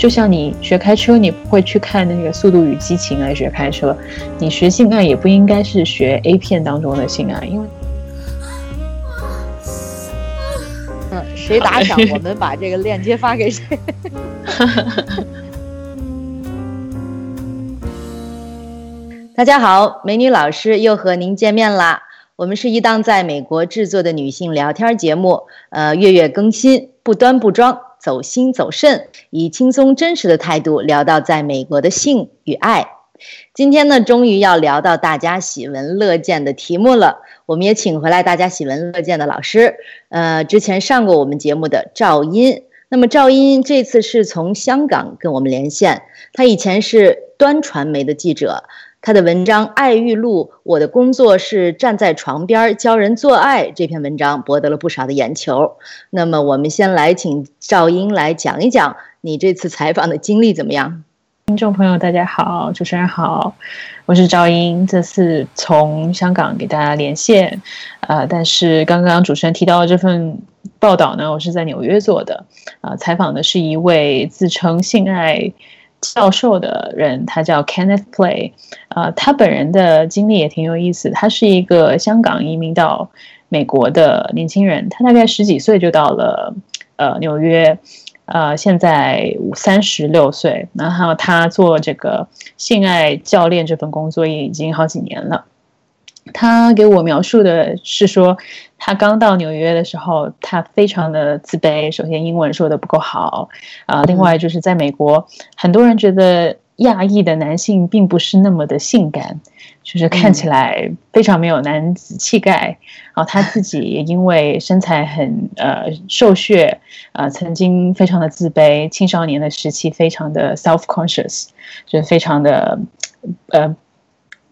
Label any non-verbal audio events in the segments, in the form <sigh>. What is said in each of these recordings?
就像你学开车，你不会去看那个《速度与激情》来学开车，你学性爱也不应该是学 A 片当中的性爱，因为。嗯，谁打赏，我们把这个链接发给谁。<laughs> 大家好，美女老师又和您见面啦。我们是一档在美国制作的女性聊天节目，呃，月月更新，不端不装，走心走肾，以轻松真实的态度聊到在美国的性与爱。今天呢，终于要聊到大家喜闻乐见的题目了。我们也请回来大家喜闻乐见的老师，呃，之前上过我们节目的赵音。那么赵音这次是从香港跟我们连线，他以前是端传媒的记者，他的文章《爱欲录》，我的工作是站在床边教人做爱，这篇文章博得了不少的眼球。那么我们先来请赵英来讲一讲你这次采访的经历怎么样？听众朋友，大家好，主持人好，我是赵英，这次从香港给大家连线，呃，但是刚刚主持人提到的这份报道呢，我是在纽约做的，啊，采访的是一位自称性爱教授的人，他叫 Kenneth Play，啊，他本人的经历也挺有意思，他是一个香港移民到美国的年轻人，他大概十几岁就到了呃纽约。呃，现在三十六岁，然后他做这个性爱教练这份工作也已经好几年了。他给我描述的是说，他刚到纽约的时候，他非常的自卑。首先，英文说的不够好啊，另外就是在美国，很多人觉得亚裔的男性并不是那么的性感。就是看起来非常没有男子气概，然后他自己也因为身材很呃瘦削，呃曾经非常的自卑，青少年的时期非常的 self conscious，就是非常的呃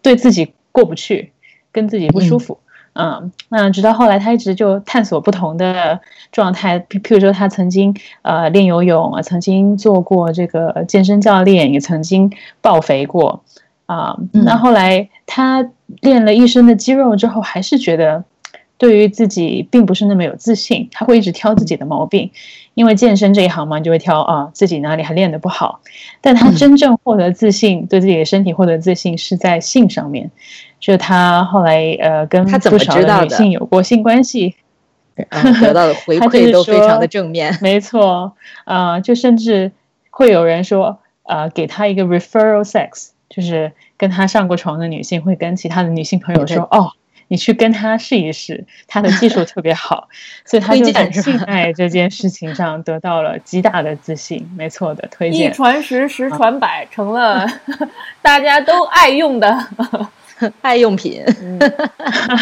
对自己过不去，跟自己不舒服，嗯，那直到后来他一直就探索不同的状态，譬譬如说他曾经呃练游泳啊，曾经做过这个健身教练，也曾经暴肥过。啊，那后来他练了一身的肌肉之后，还是觉得对于自己并不是那么有自信。他会一直挑自己的毛病，因为健身这一行嘛，就会挑啊自己哪里还练得不好。但他真正获得自信，对自己的身体获得自信是在性上面。就他后来呃跟不少的女性有过性关系，得到的回 <laughs> 馈都非常的正面。<laughs> 没错，啊，就甚至会有人说，呃，给他一个 referral sex。就是跟他上过床的女性会跟其他的女性朋友说：“哦，你去跟他试一试，他的技术特别好。”所以他就在性爱这件事情上得到了极大的自信。没错的，推荐一传十，十传百，成了 <laughs> 大家都爱用的 <laughs> 爱用品。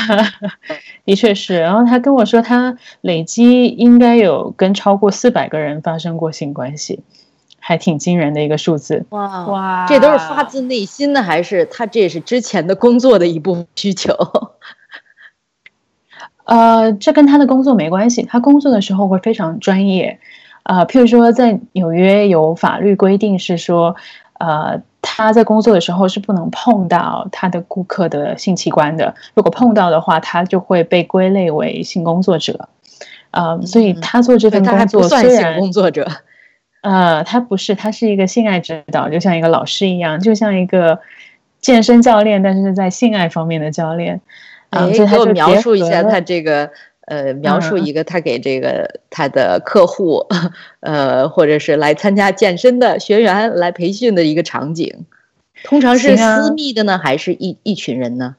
<laughs> 的确是。然后他跟我说，他累积应该有跟超过四百个人发生过性关系。还挺惊人的一个数字哇哇！这都是发自内心的，还是他这是之前的工作的一部分需求？呃，这跟他的工作没关系。他工作的时候会非常专业，呃，譬如说在纽约有法律规定是说，呃，他在工作的时候是不能碰到他的顾客的性器官的。如果碰到的话，他就会被归类为性工作者。呃，所以他做这份工作虽然性工作者。<laughs> 呃，他不是，他是一个性爱指导，就像一个老师一样，就像一个健身教练，但是在性爱方面的教练。啊，给我描述一下他这个，呃，描述一个他给这个他的客户，呃，或者是来参加健身的学员来培训的一个场景，通常是私密的呢，还是一一群人呢？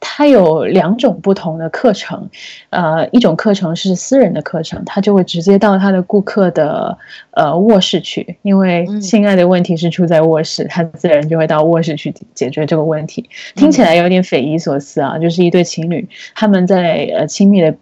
它有两种不同的课程，呃，一种课程是私人的课程，他就会直接到他的顾客的呃卧室去，因为性爱的问题是出在卧室，他自然就会到卧室去解决这个问题。听起来有点匪夷所思啊，就是一对情侣他们在呃亲密的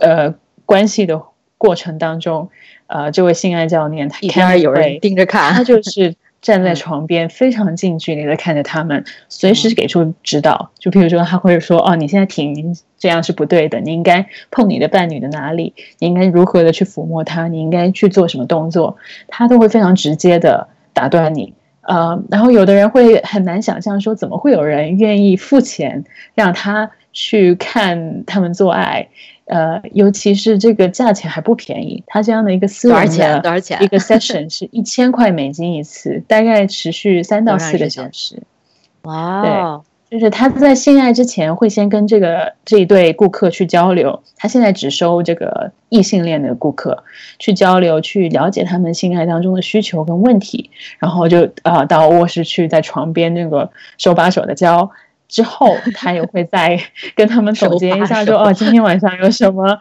呃关系的过程当中，呃，这位性爱教练他一边有人盯着看，他就是。站在床边，非常近距离的看着他们，随时给出指导。就比如说，他会说：“哦，你现在停，这样是不对的。你应该碰你的伴侣的哪里？你应该如何的去抚摸他？你应该去做什么动作？”他都会非常直接的打断你。呃，然后有的人会很难想象说，怎么会有人愿意付钱让他去看他们做爱？呃，尤其是这个价钱还不便宜，它这样的一个私人的多少钱？一个 session <laughs> 是一千块美金一次，大概持续三到四个小时。哇。就是他在性爱之前会先跟这个这一对顾客去交流，他现在只收这个异性恋的顾客去交流，去了解他们性爱当中的需求跟问题，然后就啊到卧室去在床边那个手把手的教。之后，他也会再 <laughs> 跟他们总结一下，说哦，今天晚上有什么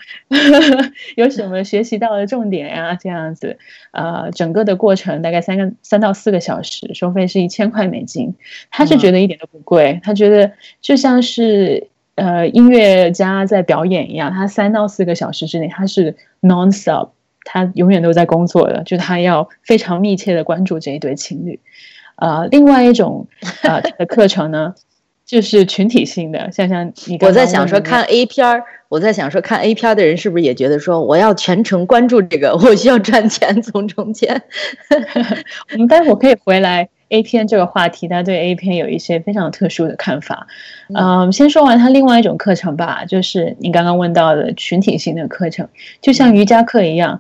<laughs> 有什么学习到的重点呀？这样子，呃，整个的过程大概三个三到四个小时，收费是一千块美金。他是觉得一点都不贵，他觉得就像是呃音乐家在表演一样，他三到四个小时之内他是 non stop，他永远都在工作的，就他要非常密切的关注这一对情侣。呃，另外一种呃的课程呢？就是群体性的，像像你，我在想说看 A 片儿，我在想说看 A 片儿的人是不是也觉得说我要全程关注这个，我需要赚钱从中间。<laughs> 我们待会儿可以回来 A 片这个话题，他对 A 片有一些非常特殊的看法。嗯，先说完他另外一种课程吧，就是你刚刚问到的群体性的课程，就像瑜伽课一样，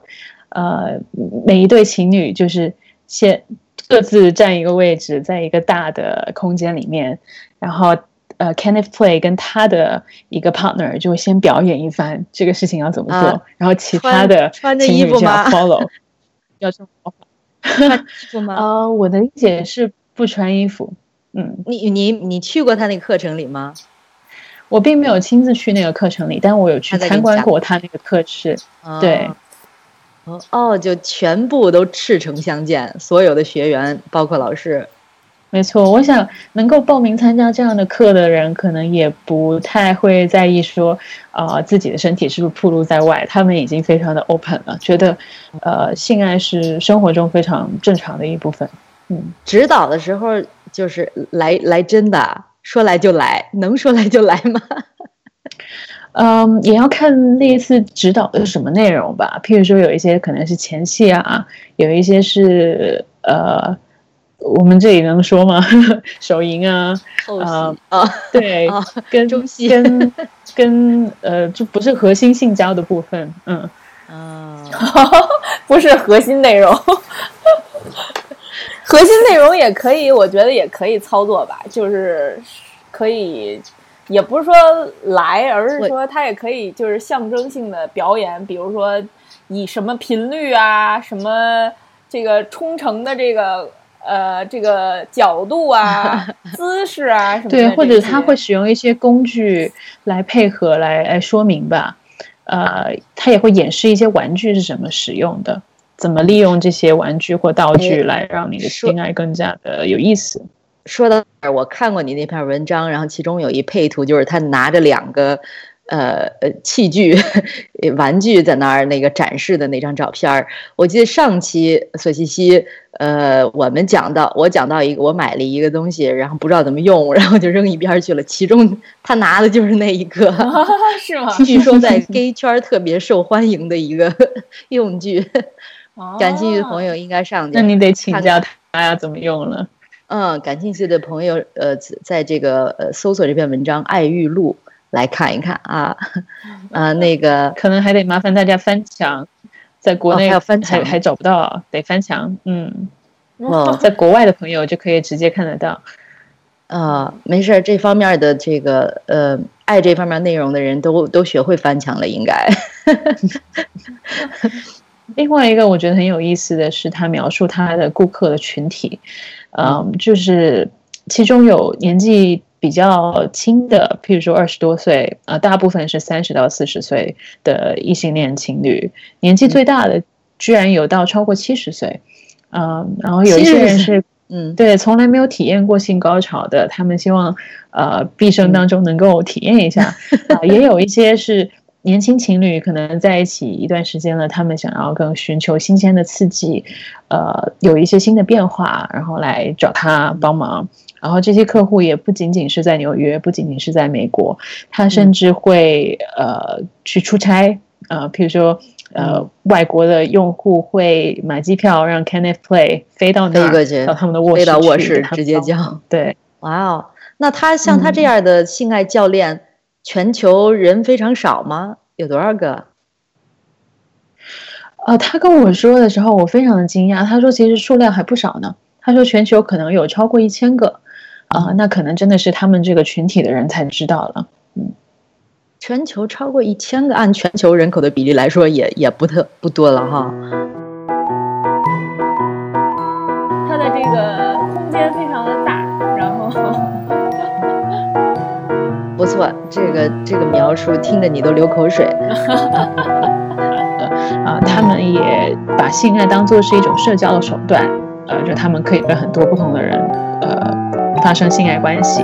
呃，每一对情侣就是先各自占一个位置，在一个大的空间里面。然后，呃，Kenneth Play 跟他的一个 partner 就先表演一番这个事情要怎么做，然后其他的穿着衣服吗？Follow <laughs> 要这么穿衣服吗？啊，<laughs> 我的理解是不穿衣服。嗯，你你你去过他那个课程里吗？我并没有亲自去那个课程里，但我有去参观过他那个课室。对，哦，就全部都赤诚相见，所有的学员包括老师。没错，我想能够报名参加这样的课的人，可能也不太会在意说，啊，自己的身体是不是暴露在外。他们已经非常的 open 了，觉得，呃，性爱是生活中非常正常的一部分。嗯，指导的时候就是来来真的，说来就来，能说来就来吗？嗯，也要看那一次指导的什么内容吧。譬如说，有一些可能是前戏啊，有一些是呃。我们这里能说吗？<laughs> 手淫啊，啊啊，对，跟中戏跟跟呃，就不是核心性交的部分，嗯啊，<laughs> 不是核心内容，核心内容也可以，我觉得也可以操作吧，就是可以，也不是说来，而是说它也可以，就是象征性的表演，比如说以什么频率啊，什么这个冲程的这个。呃，这个角度啊，<laughs> 姿势啊，什么对，或者他会使用一些工具来配合来来说明吧。呃，他也会演示一些玩具是怎么使用的，怎么利用这些玩具或道具来让你的性爱更加的有意思。说到我看过你那篇文章，然后其中有一配图，就是他拿着两个。呃呃，器具、玩具在那儿那个展示的那张照片儿，我记得上期索西西，呃，我们讲到我讲到一个，我买了一个东西，然后不知道怎么用，然后就扔一边去了。其中他拿的就是那一个，<laughs> 是吗？据说在 gay 圈特别受欢迎的一个用具，感兴趣的朋友应该上。那你得请教他呀，怎么用了？嗯，感兴趣的朋友，呃，在这个呃搜索这篇文章《爱玉录》。来看一看啊，啊，那个 <laughs> 可能还得麻烦大家翻墙，在国内要翻墙还找不到，得翻墙。嗯，哦，<laughs> 在国外的朋友就可以直接看得到。啊，没事儿，这方面的这个呃，爱这方面内容的人都都学会翻墙了，应该。<laughs> 另外一个我觉得很有意思的是，他描述他的顾客的群体，嗯，就是其中有年纪。比较轻的，譬如说二十多岁，呃，大部分是三十到四十岁的异性恋情侣，年纪最大的居然有到超过七十岁，嗯，然后有一些人是，嗯，对，从来没有体验过性高潮的，他们希望，呃，毕生当中能够体验一下，啊，<laughs> 也有一些是年轻情侣，可能在一起一段时间了，他们想要更寻求新鲜的刺激，呃，有一些新的变化，然后来找他帮忙。然后这些客户也不仅仅是在纽约，不仅仅是在美国，他甚至会呃去出差，呃，譬如说呃外国的用户会买机票让 Kenneth Play 飞到那儿，到他们的卧室，飞到卧室直接叫。对，哇哦，那他像他这样的性爱教练，全球人非常少吗？有多少个？呃，他跟我说的时候，我非常的惊讶。他说其实数量还不少呢。他说全球可能有超过一千个，啊，那可能真的是他们这个群体的人才知道了。嗯，全球超过一千个，按全球人口的比例来说，也也不特不多了哈。这个这个描述听得你都流口水。<laughs> 啊，他们也把性爱当做是一种社交的手段。呃，就他们可以跟很多不同的人，呃，发生性爱关系。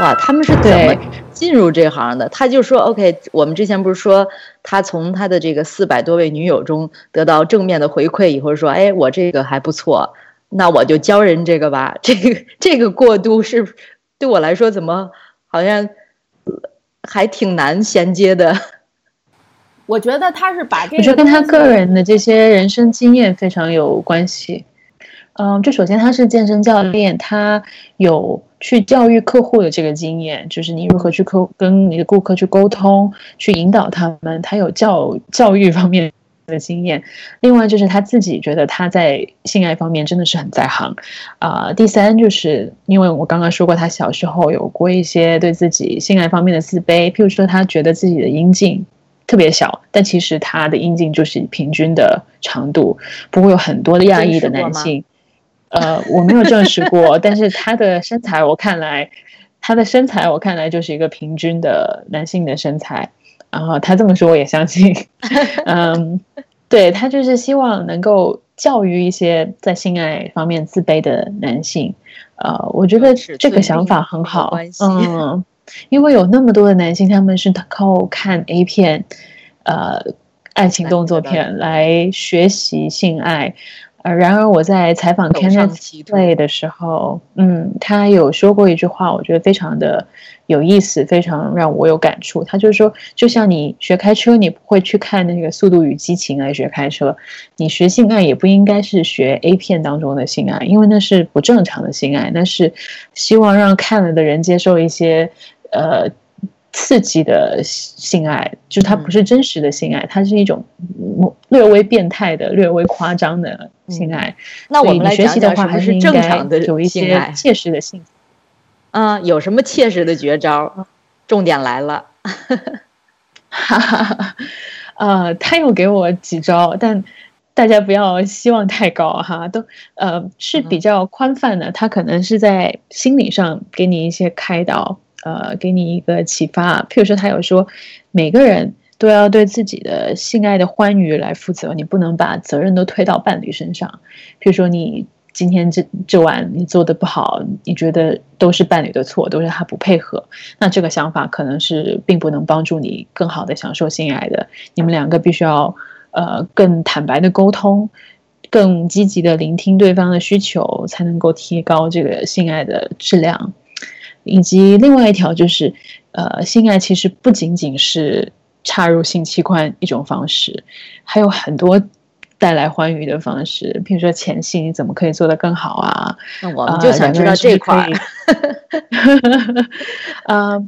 哇，他们是怎么进入这行的？他就说：“OK，我们之前不是说他从他的这个四百多位女友中得到正面的回馈以后，说，哎，我这个还不错，那我就教人这个吧。<laughs> 这个这个过渡是对我来说，怎么好像还挺难衔接的？” <laughs> 我觉得他是把这个，我觉得跟他个人的这些人生经验非常有关系。嗯，就首先他是健身教练，他有去教育客户的这个经验，就是你如何去沟跟你的顾客去沟通，去引导他们，他有教教育方面的经验。另外就是他自己觉得他在性爱方面真的是很在行啊。第三就是因为我刚刚说过，他小时候有过一些对自己性爱方面的自卑，譬如说他觉得自己的阴茎。特别小，但其实他的阴茎就是平均的长度。不过有很多的亚裔的男性，呃，我没有证实过，但是他的身材我看来，他的身材我看来就是一个平均的男性的身材。然后他这么说我也相信。<laughs> 嗯，对他就是希望能够教育一些在性爱方面自卑的男性。呃，我觉得这个想法很好。嗯。因为有那么多的男性，他们是靠看 A 片，呃，爱情动作片来学习性爱。呃，然而我在采访 Kenneth Play 的时候，嗯，他有说过一句话，我觉得非常的有意思，非常让我有感触。他就说，就像你学开车，你不会去看那个《速度与激情》来学开车，你学性爱也不应该是学 A 片当中的性爱，因为那是不正常的性爱，那是希望让看了的人接受一些呃。刺激的性爱，就它不是真实的性爱，它是一种略微变态的、略微夸张的性爱。那我们来学习的话，还是正常的有一些切实的性。嗯，有什么切实的绝招？重点来了。哈哈，呃，他又给我几招，但大家不要希望太高哈，都呃是比较宽泛的。他可能是在心理上给你一些开导。呃，给你一个启发。譬如说，他有说，每个人都要对自己的性爱的欢愉来负责，你不能把责任都推到伴侣身上。譬如说，你今天这这晚你做的不好，你觉得都是伴侣的错，都是他不配合，那这个想法可能是并不能帮助你更好的享受性爱的。你们两个必须要呃更坦白的沟通，更积极的聆听对方的需求，才能够提高这个性爱的质量。以及另外一条就是，呃，性爱其实不仅仅是插入性器官一种方式，还有很多带来欢愉的方式。比如说前戏，你怎么可以做得更好啊？那我们就想知道这块。<laughs> 呃，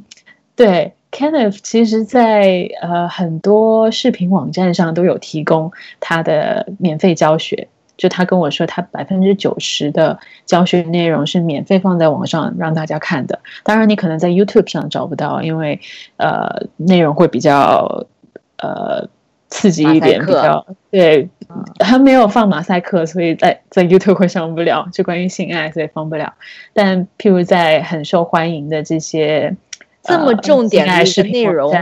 对，Kenneth 其实，在呃很多视频网站上都有提供他的免费教学。就他跟我说，他百分之九十的教学内容是免费放在网上让大家看的。当然，你可能在 YouTube 上找不到，因为呃内容会比较呃刺激一点，比较对。他没有放马赛克，所以在在 YouTube 会上不了。就关于性爱，所以放不了。但譬如在很受欢迎的这些这么重点的一个内容，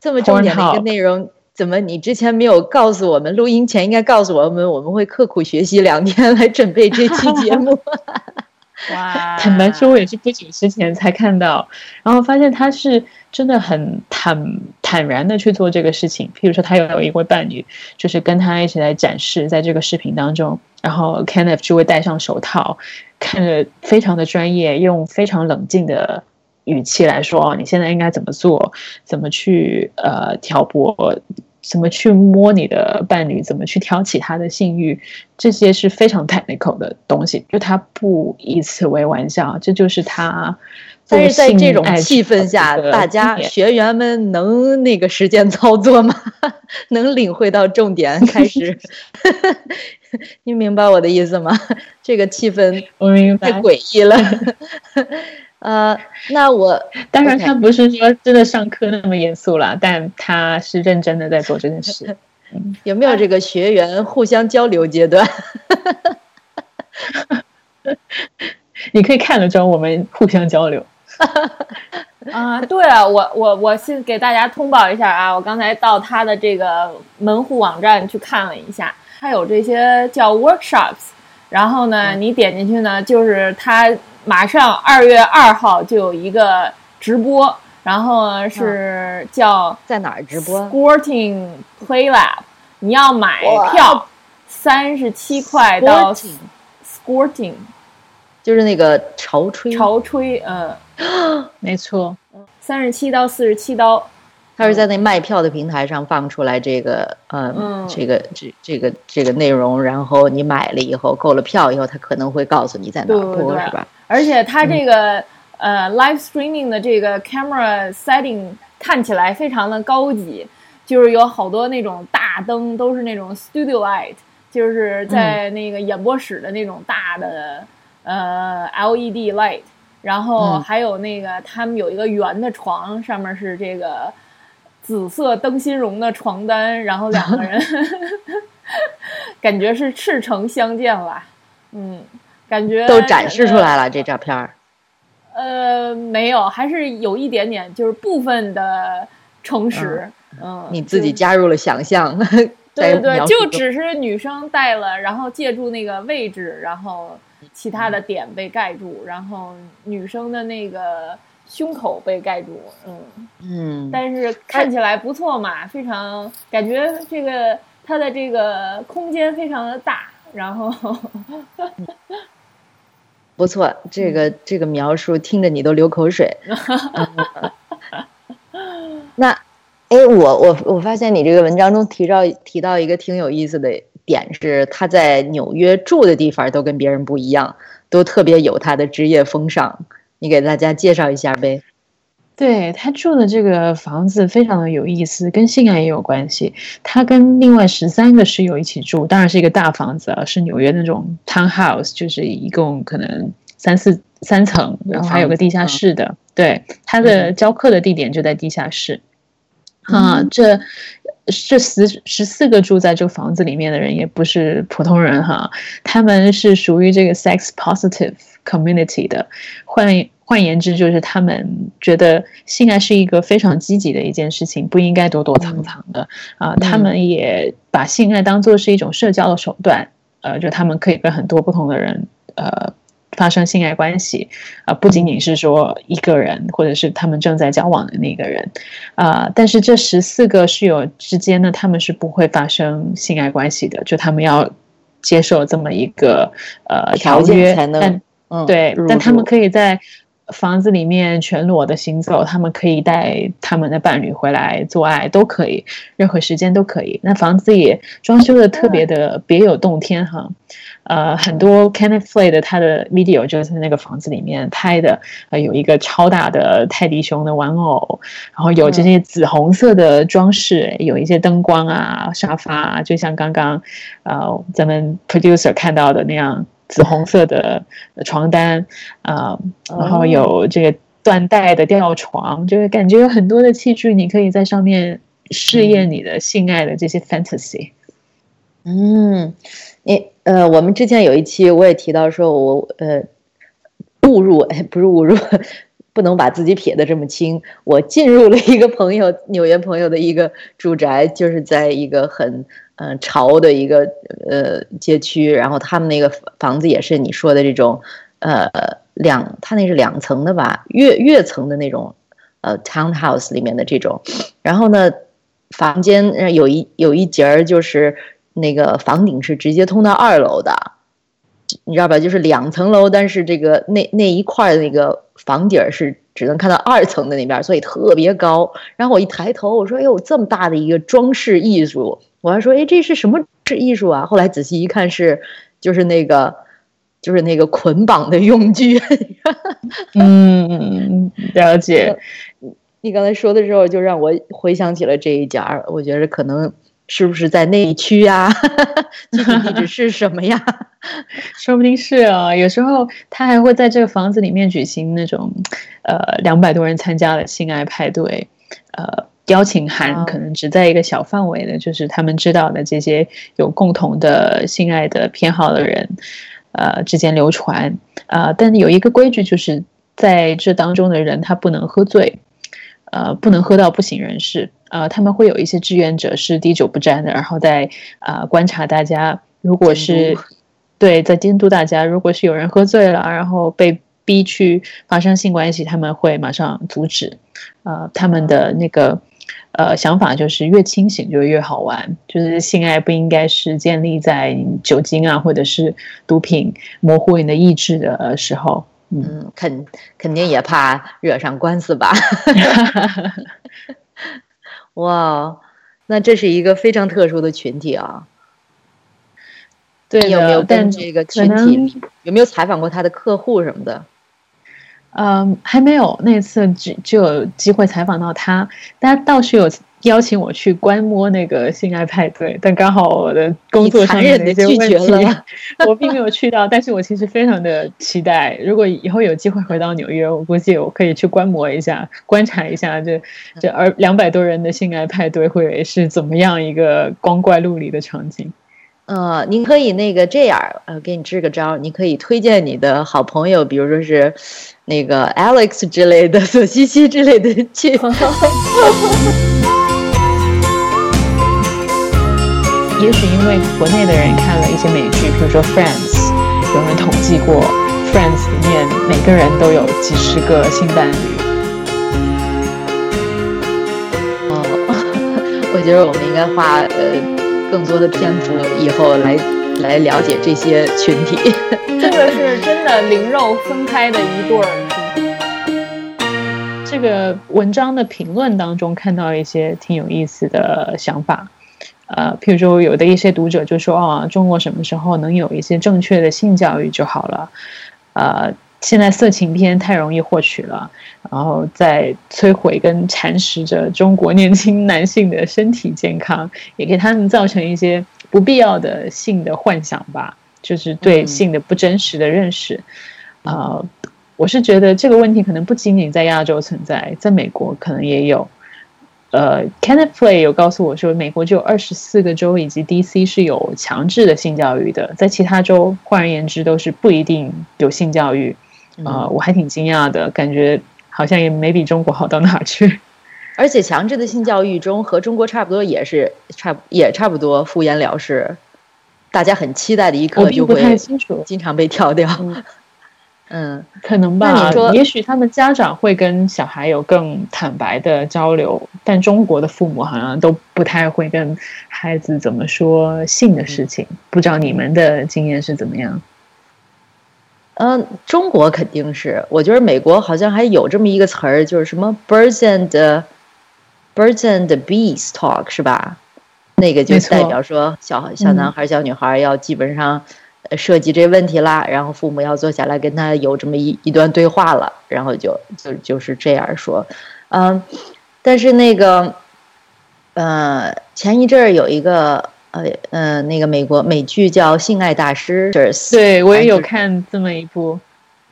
这么重点的一个内容。怎么？你之前没有告诉我们？录音前应该告诉我们，我们会刻苦学习两天来准备这期节目。<laughs> 哇！<laughs> 坦白说，我也是不久之前才看到，然后发现他是真的很坦坦然的去做这个事情。譬如说，他有一位伴侣，就是跟他一起来展示，在这个视频当中，然后 Kenneth 就会戴上手套，看着非常的专业，用非常冷静的。语气来说，你现在应该怎么做？怎么去呃挑拨怎么去摸你的伴侣，怎么去挑起他的性欲，这些是非常 technical 的东西，就他不以此为玩笑，这就是他。但是在这种气氛下，大家学员们能那个实践操作吗？<laughs> 能领会到重点？开始 <laughs> <laughs> 你明白我的意思吗？这个气氛太诡异了。呃，那我 <laughs> 当然他不是说真的上课那么严肃了，但他是认真的在做这件事。<laughs> 有没有这个学员互相交流阶段？<laughs> 你可以看得着我们互相交流。啊，对啊，我我我先给大家通报一下啊，我刚才到他的这个门户网站去看了一下，他有这些叫 workshops，然后呢，你点进去呢，就是他。马上二月二号就有一个直播，然后是叫在哪儿直播？Sporting Play Lab，你要买票，三十七块到 Sporting，就是那个潮吹。潮吹，嗯，<gasps> 没错，三十七到四十七刀。他是在那卖票的平台上放出来这个，嗯，这个这这个这个内容，然后你买了以后，购了票以后，他可能会告诉你在哪播，是吧？而且他这个呃 live streaming 的这个 camera setting 看起来非常的高级，就是有好多那种大灯都是那种 studio light，就是在那个演播室的那种大的呃 LED light，然后还有那个他们有一个圆的床，上面是这个。紫色灯芯绒的床单，然后两个人 <laughs> 感觉是赤诚相见了，嗯，感觉都展示出来了这照片儿。呃，没有，还是有一点点，就是部分的诚实。嗯，你自己加入了想象。对对，就只是女生戴了，然后借助那个位置，然后其他的点被盖住，然后女生的那个。胸口被盖住，嗯嗯，但是看起来不错嘛，非常感觉这个它的这个空间非常的大，然后不错，这个这个描述听着你都流口水。<laughs> 那哎，我我我发现你这个文章中提到提到一个挺有意思的点是，他在纽约住的地方都跟别人不一样，都特别有他的职业风尚。你给大家介绍一下呗。对他住的这个房子非常的有意思，跟性爱也有关系。他跟另外十三个室友一起住，当然是一个大房子啊，是纽约那种 townhouse，就是一共可能三四三层，然后还有个地下室的。对，他的教课的地点就在地下室。啊，这这十十四个住在这个房子里面的人也不是普通人哈，他们是属于这个 sex positive community 的，换换言之，就是他们觉得性爱是一个非常积极的一件事情，不应该躲躲藏藏的。啊。他们也把性爱当做是一种社交的手段，呃，就他们可以跟很多不同的人呃发生性爱关系啊，不仅仅是说一个人或者是他们正在交往的那个人啊。但是这十四个室友之间呢，他们是不会发生性爱关系的，就他们要接受这么一个呃条约才能对，但他们可以在。房子里面全裸的行走，他们可以带他们的伴侣回来做爱，都可以，任何时间都可以。那房子也装修的特别的别有洞天哈，呃，很多 Kenneth Flay 的他的 video 就是在那个房子里面拍的，呃，有一个超大的泰迪熊的玩偶，然后有这些紫红色的装饰，有一些灯光啊，沙发，就像刚刚呃咱们 producer 看到的那样。紫红色的床单啊，然后有这个缎带的吊床，就是感觉有很多的器具，你可以在上面试验你的性爱的这些 fantasy。嗯，你呃，我们之前有一期我也提到说，我呃误入，哎，不是误入，不能把自己撇得这么轻。我进入了一个朋友纽约朋友的一个住宅，就是在一个很。嗯，潮的一个呃街区，然后他们那个房子也是你说的这种，呃两，他那是两层的吧，跃跃层的那种，呃 townhouse 里面的这种，然后呢，房间有一有一节儿就是那个房顶是直接通到二楼的，你知道吧？就是两层楼，但是这个那那一块那个房顶是只能看到二层的那边，所以特别高。然后我一抬头，我说：“哎呦，这么大的一个装饰艺术！”我还说：“哎，这是什么是艺术啊？”后来仔细一看，是就是那个就是那个捆绑的用具。<laughs> 嗯，了解。你刚才说的时候，就让我回想起了这一家。我觉得可能。是不是在内区呀？<laughs> 具体地址是什么呀？<laughs> 说不定是啊。有时候他还会在这个房子里面举行那种，呃，两百多人参加的性爱派对。呃，邀请函可能只在一个小范围的，就是他们知道的这些有共同的性爱的偏好的人，呃，之间流传。呃，但有一个规矩，就是在这当中的人他不能喝醉，呃，不能喝到不省人事。呃，他们会有一些志愿者是滴酒不沾的，然后在啊观察大家。如果是对在监督大家，如果是有人喝醉了，然后被逼去发生性关系，他们会马上阻止。呃，他们的那个呃想法就是越清醒就越好玩，就是性爱不应该是建立在酒精啊或者是毒品模糊你的意志的时候。嗯，肯肯定也怕惹上官司吧。<laughs> 哇，那这是一个非常特殊的群体啊！对有没有跟这个群体有没有采访过他的客户什么的？嗯，还没有，那次只就有机会采访到他，但倒是有。邀请我去观摩那个性爱派对，但刚好我的工作上面的一些问题，<laughs> 我并没有去到。但是我其实非常的期待，如果以后有机会回到纽约，我估计我可以去观摩一下，观察一下这这二两百多人的性爱派对会是怎么样一个光怪陆离的场景。呃，您可以那个这样，呃，给你支个招，你可以推荐你的好朋友，比如说是那个 Alex 之类的，<laughs> 索西西之类的去。也许因为国内的人看了一些美剧，比如说《Friends》，有人统计过，《Friends》里面每个人都有几十个性伴侣。哦，<laughs> 我觉得我们应该花呃更多的篇幅以后来来了解这些群体。<laughs> 这个是真的灵肉分开的一对儿。这个文章的评论当中看到一些挺有意思的想法。呃，譬如说，有的一些读者就说：“哦，中国什么时候能有一些正确的性教育就好了？”呃，现在色情片太容易获取了，然后在摧毁跟蚕食着中国年轻男性的身体健康，也给他们造成一些不必要的性的幻想吧，就是对性的不真实的认识。呃，我是觉得这个问题可能不仅仅在亚洲存在，在美国可能也有。呃，Kenneth Play 有告诉我说，美国只有二十四个州以及 DC 是有强制的性教育的，在其他州，换而言之，都是不一定有性教育。啊，我还挺惊讶的，感觉好像也没比中国好到哪去。<laughs> 而且强制的性教育中和中国差不多，也是差也差不多敷衍了事，大家很期待的一刻就会经常被跳掉。嗯，可能吧。也许他们家长会跟小孩有更坦白的交流，但中国的父母好像都不太会跟孩子怎么说性的事情。不知道你们的经验是怎么样？嗯，中国肯定是。我觉得美国好像还有这么一个词儿，就是什么 “birds and birds and bees talk” 是吧？那个就代表说小小男孩、小女孩要基本上。涉及这问题啦，然后父母要坐下来跟他有这么一一段对话了，然后就就就是这样说，嗯，但是那个，呃，前一阵儿有一个呃呃那个美国美剧叫《性爱大师》，对我也有看这么一部，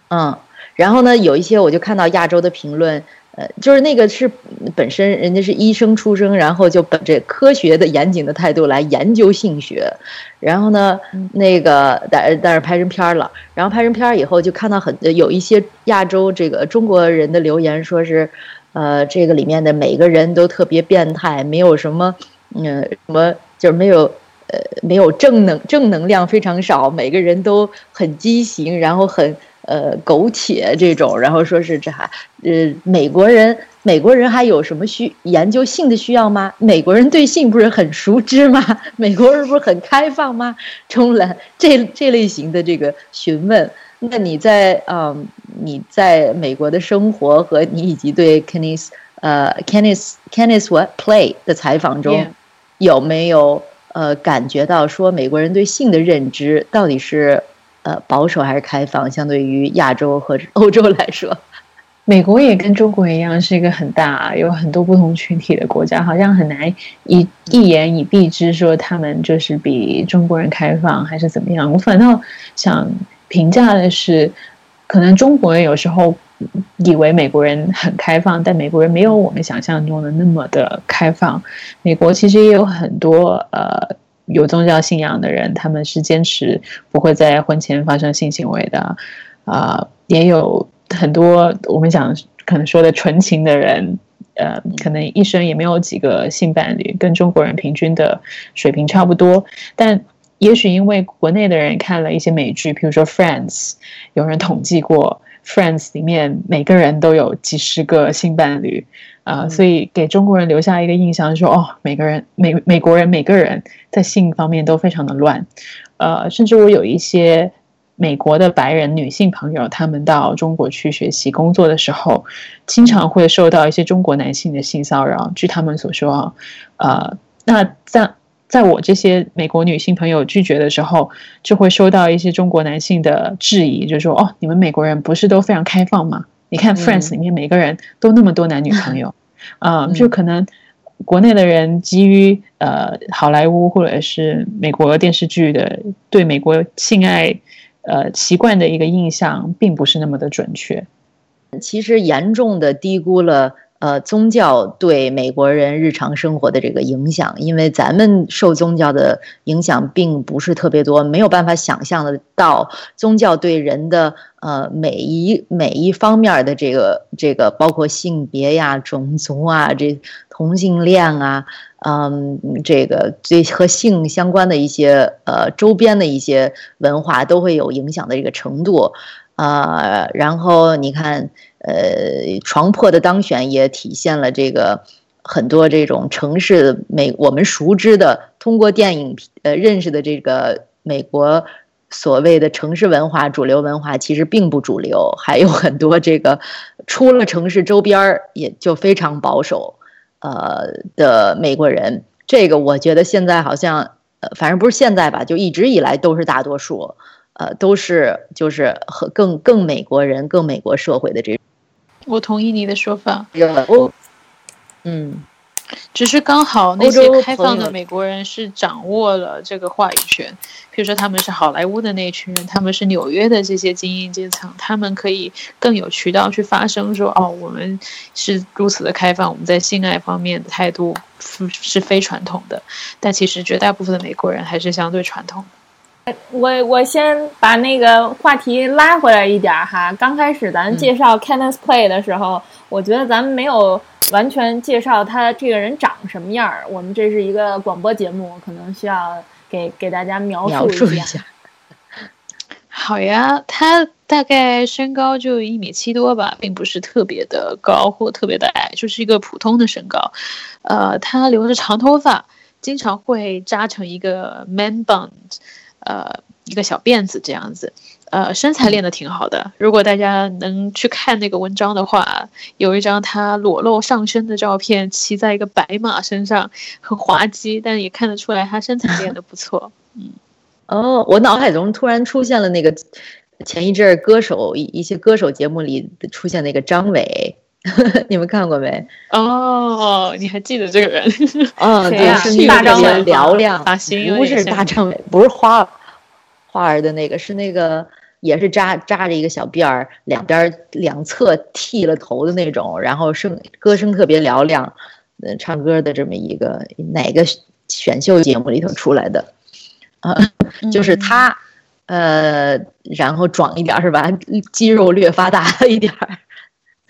嗯，然后呢，有一些我就看到亚洲的评论。呃，就是那个是本身人家是医生出生，然后就本着科学的严谨的态度来研究性学，然后呢，那个但但是拍成片儿了，然后拍成片儿以后就看到很有一些亚洲这个中国人的留言，说是，呃，这个里面的每个人都特别变态，没有什么，嗯，什么就是没有，呃，没有正能正能量非常少，每个人都很畸形，然后很。呃，苟且这种，然后说是这还，呃，美国人，美国人还有什么需研究性的需要吗？美国人对性不是很熟知吗？<laughs> 美国人不是很开放吗？冲了这这类型的这个询问，那你在嗯，你在美国的生活和你以及对 Kenneth 呃 Kenneth Kenneth what play 的采访中，有没有呃感觉到说美国人对性的认知到底是呃保守还是开放？相对于亚洲和欧洲来说，美国也跟中国一样是一个很大有很多不同群体的国家，好像很难一一言以蔽之说他们就是比中国人开放还是怎么样。我反倒想。评价的是，可能中国人有时候以为美国人很开放，但美国人没有我们想象中的那么的开放。美国其实也有很多呃有宗教信仰的人，他们是坚持不会在婚前发生性行为的，啊，也有很多我们讲可能说的纯情的人，呃，可能一生也没有几个性伴侣，跟中国人平均的水平差不多，但。也许因为国内的人看了一些美剧，比如说《Friends》，有人统计过，《Friends》里面每个人都有几十个性伴侣，啊，所以给中国人留下一个印象，说哦，每个人美美国人每个人在性方面都非常的乱，呃，甚至我有一些美国的白人女性朋友，他们到中国去学习工作的时候，经常会受到一些中国男性的性骚扰。据他们所说，呃，那在。在我这些美国女性朋友拒绝的时候，就会收到一些中国男性的质疑，就说：“哦，你们美国人不是都非常开放吗？你看《Friends》里面每个人都那么多男女 <laughs> 朋友，啊，就可能国内的人基于呃好莱坞或者是美国电视剧的对美国性爱呃习惯的一个印象，并不是那么的准确。其实严重的低估了。”呃，宗教对美国人日常生活的这个影响，因为咱们受宗教的影响并不是特别多，没有办法想象得到宗教对人的呃每一每一方面的这个这个，包括性别呀、种族啊、这同性恋啊，嗯，这个这和性相关的一些呃周边的一些文化都会有影响的这个程度。啊，然后你看，呃，床破的当选也体现了这个很多这种城市美我们熟知的通过电影呃认识的这个美国所谓的城市文化主流文化其实并不主流，还有很多这个出了城市周边也就非常保守呃的美国人，这个我觉得现在好像呃反正不是现在吧，就一直以来都是大多数。呃，都是就是和更更美国人、更美国社会的这，我同意你的说法。欧，嗯，只是刚好那些开放的美国人是掌握了这个话语权，比如说他们是好莱坞的那一群人，他们是纽约的这些精英阶层，他们可以更有渠道去发声，说哦，我们是如此的开放，我们在性爱方面的态度是非传统的。但其实绝大部分的美国人还是相对传统。我我先把那个话题拉回来一点哈。刚开始咱介绍 Kenneth Play 的时候，我觉得咱们没有完全介绍他这个人长什么样儿。我们这是一个广播节目，可能需要给给大家描述一下。好呀，他大概身高就一米七多吧，并不是特别的高或特别的矮，就是一个普通的身高。呃，他留着长头发，经常会扎成一个 man bun。呃，一个小辫子这样子，呃，身材练得挺好的。如果大家能去看那个文章的话，有一张他裸露上身的照片，骑在一个白马身上，很滑稽，但也看得出来他身材练得不错。嗯，哦，我脑海中突然出现了那个前一阵儿歌手一一些歌手节目里出现那个张伟，<laughs> 你们看过没？哦，你还记得这个人？嗯，<laughs> 对，是大张伟，嘹亮，不是大张伟，不是花花儿的那个，是那个也是扎扎着一个小辫儿，两边两侧剃了头的那种，然后声歌声特别嘹亮，嗯，唱歌的这么一个哪个选秀节目里头出来的？啊，<laughs> 就是他，呃，然后壮一点是吧？肌肉略发达一点儿。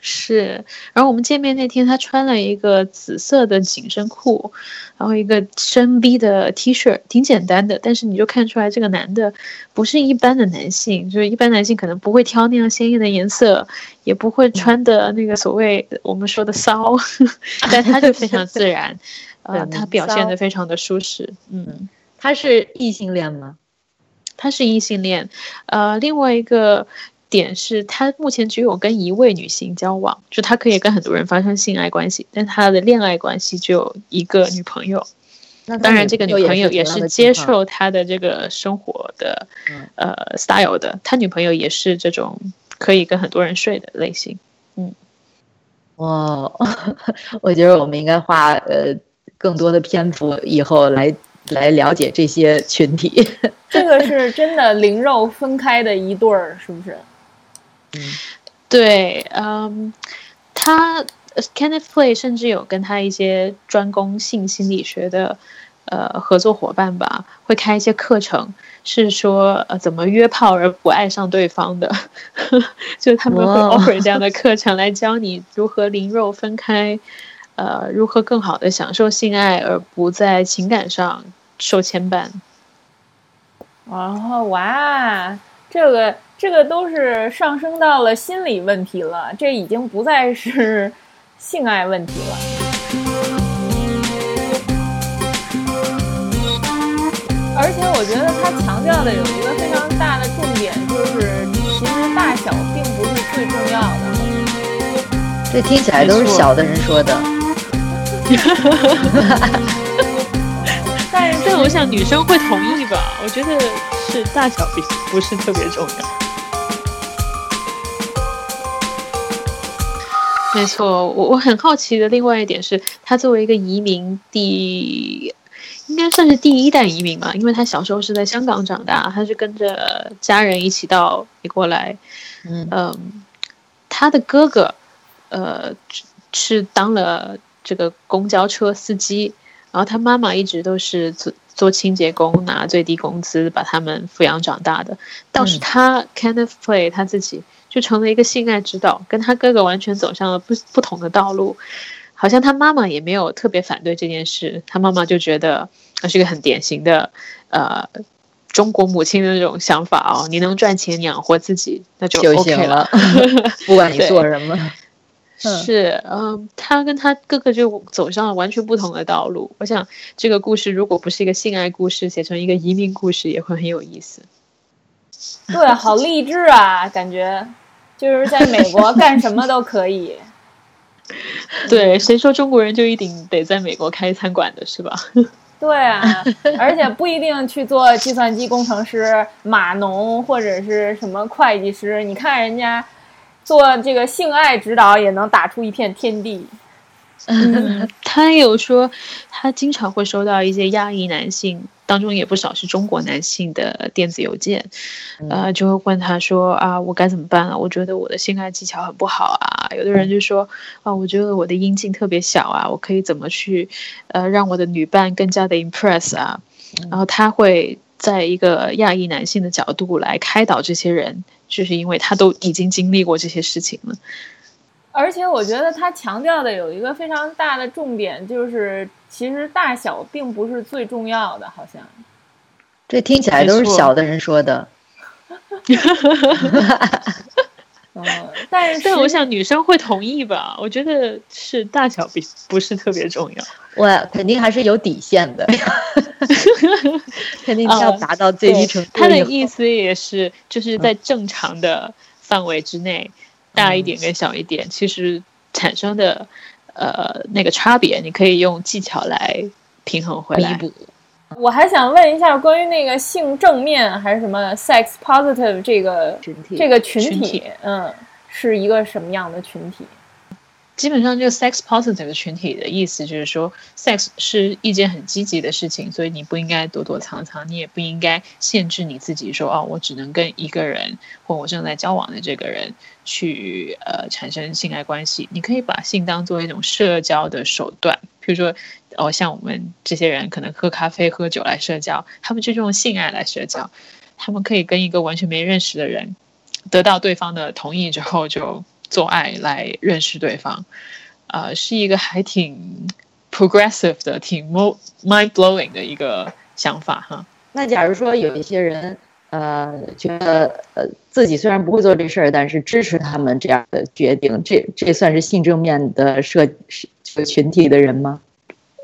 是，然后我们见面那天，他穿了一个紫色的紧身裤，然后一个深 V 的 T 恤，挺简单的，但是你就看出来这个男的不是一般的男性，就是一般男性可能不会挑那样鲜艳的颜色，也不会穿的那个所谓我们说的骚，<laughs> 但他就非常自然，<laughs> 呃，他表现的非常的舒适。嗯，他是异性恋吗？他是异性恋。呃，另外一个点是他目前只有跟一位女性交往，就他可以跟很多人发生性爱关系，但他的恋爱关系只有一个女朋友。那当然，这个女朋友也是接受他的这个生活的呃 style 的。他女朋友也是这种可以跟很多人睡的类型。嗯，哇，<laughs> 我觉得我们应该花呃更多的篇幅以后来来了解这些群体。<laughs> 这个是真的灵肉分开的一对儿，是不是？嗯，对，嗯，他。Kenneth Play 甚至有跟他一些专攻性心理学的呃合作伙伴吧，会开一些课程，是说呃怎么约炮而不爱上对方的，<laughs> 就他们会 offer 这样的课程来教你如何灵肉分开，呃如何更好的享受性爱而不在情感上受牵绊。哦，哇，这个这个都是上升到了心理问题了，这已经不再是。性爱问题了，而且我觉得他强调的有一个非常大的重点，就是其实大小并不是最重要的。这听起来都是小的人说的。<laughs> 但是，但我想女生会同意吧？我觉得是大小并不是特别重要。没错，我我很好奇的另外一点是，他作为一个移民第，应该算是第一代移民吧，因为他小时候是在香港长大，他是跟着家人一起到美国来，嗯，他的哥哥，呃，是当了这个公交车司机，然后他妈妈一直都是做做清洁工，拿最低工资把他们抚养长大的，倒是他 Kenneth Play 他自己。就成了一个性爱指导，跟他哥哥完全走上了不不同的道路。好像他妈妈也没有特别反对这件事，他妈妈就觉得他是一个很典型的呃中国母亲的那种想法哦，你能赚钱养活自己那就 OK 了，<laughs> 不管你做什么。是，嗯，他跟他哥哥就走上了完全不同的道路。我想这个故事如果不是一个性爱故事，写成一个移民故事也会很有意思。<laughs> 对，好励志啊，感觉。就是在美国 <laughs> 干什么都可以。<laughs> 对，谁说中国人就一定得在美国开餐馆的是吧？对啊，而且不一定去做计算机工程师、码农或者是什么会计师。你看人家做这个性爱指导也能打出一片天地。嗯，他有说他经常会收到一些亚裔男性。当中也不少是中国男性的电子邮件，呃，就会问他说啊，我该怎么办啊？我觉得我的性爱技巧很不好啊。有的人就说啊，我觉得我的阴茎特别小啊，我可以怎么去呃让我的女伴更加的 impress 啊？然后他会在一个亚裔男性的角度来开导这些人，就是因为他都已经经历过这些事情了。而且我觉得他强调的有一个非常大的重点，就是其实大小并不是最重要的，好像。这听起来都是小的人说的。<laughs> 嗯，但是但我想女生会同意吧？我觉得是大小比不是特别重要。我肯定还是有底线的，<laughs> 肯定要达到最低程度。他的意思也是，就是在正常的范围之内。大一点跟小一点，其实产生的呃那个差别，你可以用技巧来平衡回来。我还想问一下，关于那个性正面还是什么 sex positive 这个群体，这个群体，嗯，是一个什么样的群体？基本上，这个 sex positive 的群体的意思就是说，sex 是一件很积极的事情，所以你不应该躲躲藏藏，你也不应该限制你自己，说哦，我只能跟一个人或我正在交往的这个人去呃产生性爱关系。你可以把性当做一种社交的手段，比如说哦，像我们这些人可能喝咖啡、喝酒来社交，他们就用性爱来社交，他们可以跟一个完全没认识的人得到对方的同意之后就。做爱来认识对方，呃，是一个还挺 progressive 的、挺 mind blowing 的一个想法哈。那假如说有一些人，呃，觉得呃自己虽然不会做这事儿，但是支持他们这样的决定，这这算是性正面的社群体的人吗？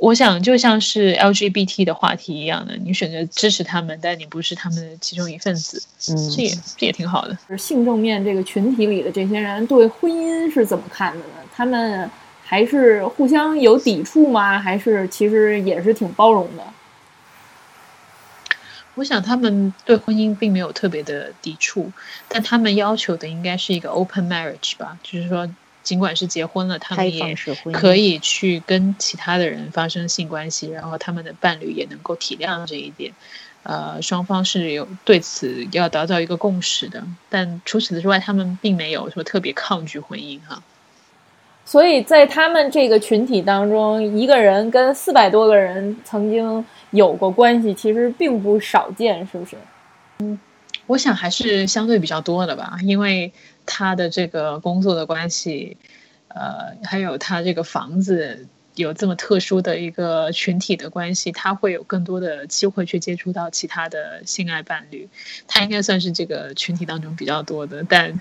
我想就像是 LGBT 的话题一样的，你选择支持他们，但你不是他们的其中一份子，嗯，这也这也挺好的。性正面这个群体里的这些人对婚姻是怎么看的呢？他们还是互相有抵触吗？还是其实也是挺包容的？我想他们对婚姻并没有特别的抵触，但他们要求的应该是一个 open marriage 吧，就是说，尽管是结婚了，他们也可以去跟其他的人发生性关系，然后他们的伴侣也能够体谅这一点，呃，双方是有对此要达到一个共识的。但除此之外，他们并没有说特别抗拒婚姻哈。所以在他们这个群体当中，一个人跟四百多个人曾经有过关系，其实并不少见，是不是？嗯，我想还是相对比较多的吧，因为他的这个工作的关系，呃，还有他这个房子有这么特殊的一个群体的关系，他会有更多的机会去接触到其他的性爱伴侣，他应该算是这个群体当中比较多的，但。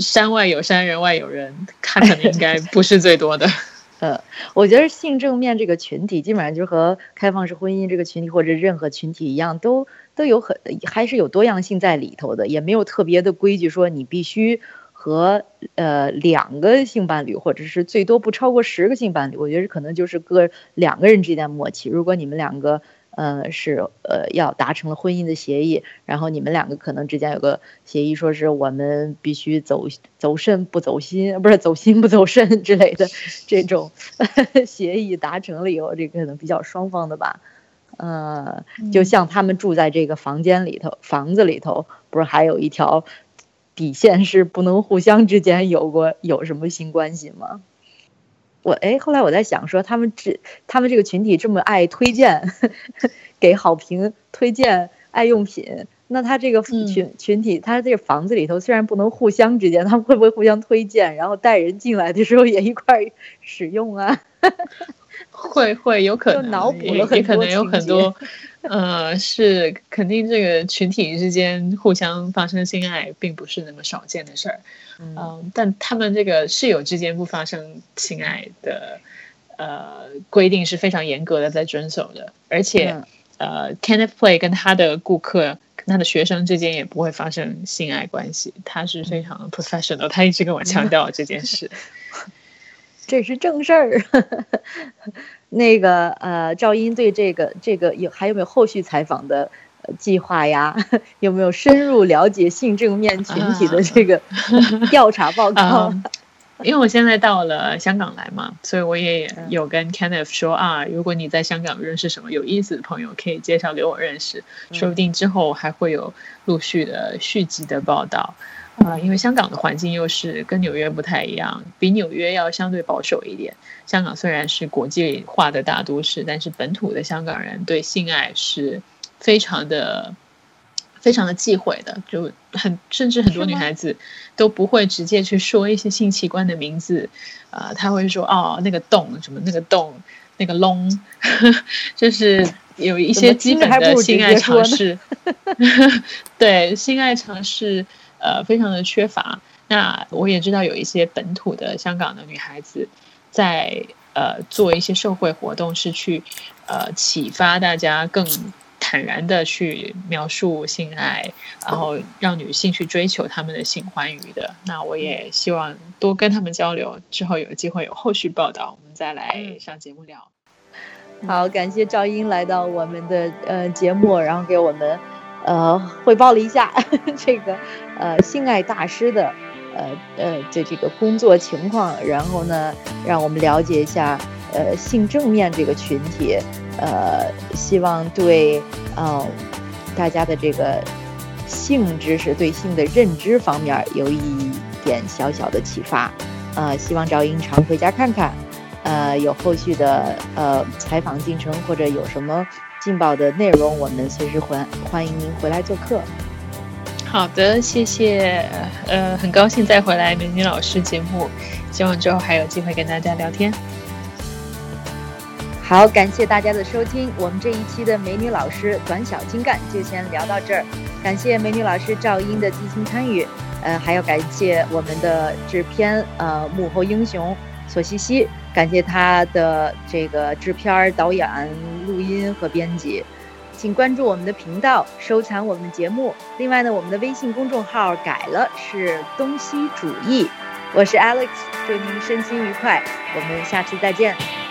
山外有山，人外有人，他可能应该不是最多的。<laughs> 呃，我觉得性正面这个群体，基本上就和开放式婚姻这个群体或者任何群体一样，都都有很还是有多样性在里头的，也没有特别的规矩说你必须和呃两个性伴侣，或者是最多不超过十个性伴侣。我觉得可能就是个两个人之间的默契。如果你们两个。呃，是呃，要达成了婚姻的协议，然后你们两个可能之间有个协议，说是我们必须走走肾不走心，不是走心不走肾之类的这种 <laughs> 协议达成了以后，这个可能比较双方的吧。呃，就像他们住在这个房间里头，房子里头不是还有一条底线是不能互相之间有过有什么性关系吗？我哎，后来我在想说，他们这他们这个群体这么爱推荐，<laughs> 给好评，推荐爱用品，那他这个群群体，他这个房子里头虽然不能互相之间，他们会不会互相推荐，然后带人进来的时候也一块使用啊？<laughs> 会会有可能，脑补了很多，可能有很多，呃，是肯定这个群体之间互相发生性爱，并不是那么少见的事儿，嗯，但他们这个室友之间不发生性爱的，呃，规定是非常严格的在遵守的，而且，呃，Kenneth Play 跟他的顾客、跟他的学生之间也不会发生性爱关系，他是非常 professional，他一直跟我强调这件事。<laughs> 这是正事儿，<laughs> 那个呃，赵英对这个这个有还有没有后续采访的计划呀？<laughs> 有没有深入了解性正面群体的这个调查报告？因为我现在到了香港来嘛，所以我也有跟 Kenneth 说啊，如果你在香港认识什么有意思的朋友，可以介绍给我认识，说不定之后还会有陆续的续集的报道。啊，因为香港的环境又是跟纽约不太一样，比纽约要相对保守一点。香港虽然是国际化的大都市，但是本土的香港人对性爱是非常的、非常的忌讳的，就很甚至很多女孩子都不会直接去说一些性器官的名字，啊，他会说哦，那个洞什么那个洞那个窿，<laughs> 就是有一些基本的 <laughs> 性爱常识，对性爱常识。呃，非常的缺乏。那我也知道有一些本土的香港的女孩子，在呃做一些社会活动，是去呃启发大家更坦然的去描述性爱，然后让女性去追求他们的性欢愉的。那我也希望多跟他们交流，之后有机会有后续报道，我们再来上节目聊。好，感谢赵英来到我们的呃节目，然后给我们。呃，汇报了一下 <laughs> 这个呃性爱大师的呃呃的这个工作情况，然后呢，让我们了解一下呃性正面这个群体，呃，希望对呃大家的这个性知识、对性的认知方面有一点小小的启发。呃，希望赵英常回家看看，呃，有后续的呃采访进程或者有什么。劲爆的内容，我们随时欢欢迎您回来做客。好的，谢谢。呃，很高兴再回来美女老师节目，希望之后还有机会跟大家聊天。好，感谢大家的收听，我们这一期的美女老师短小精干就先聊到这儿。感谢美女老师赵英的激情参与，呃，还要感谢我们的制片呃幕后英雄索西西，感谢他的这个制片、导演、录音和编辑。请关注我们的频道，收藏我们的节目。另外呢，我们的微信公众号改了，是东西主义。我是 Alex，祝您身心愉快，我们下次再见。